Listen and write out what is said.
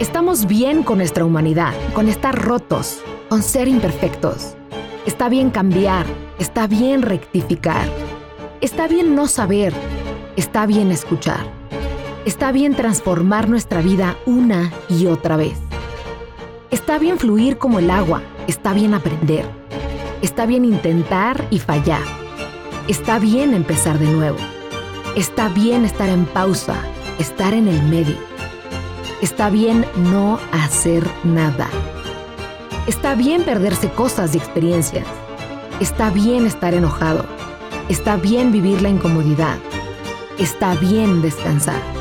Estamos bien con nuestra humanidad, con estar rotos, con ser imperfectos. Está bien cambiar, está bien rectificar. Está bien no saber, está bien escuchar. Está bien transformar nuestra vida una y otra vez. Está bien fluir como el agua, está bien aprender. Está bien intentar y fallar. Está bien empezar de nuevo. Está bien estar en pausa, estar en el medio. Está bien no hacer nada. Está bien perderse cosas y experiencias. Está bien estar enojado. Está bien vivir la incomodidad. Está bien descansar.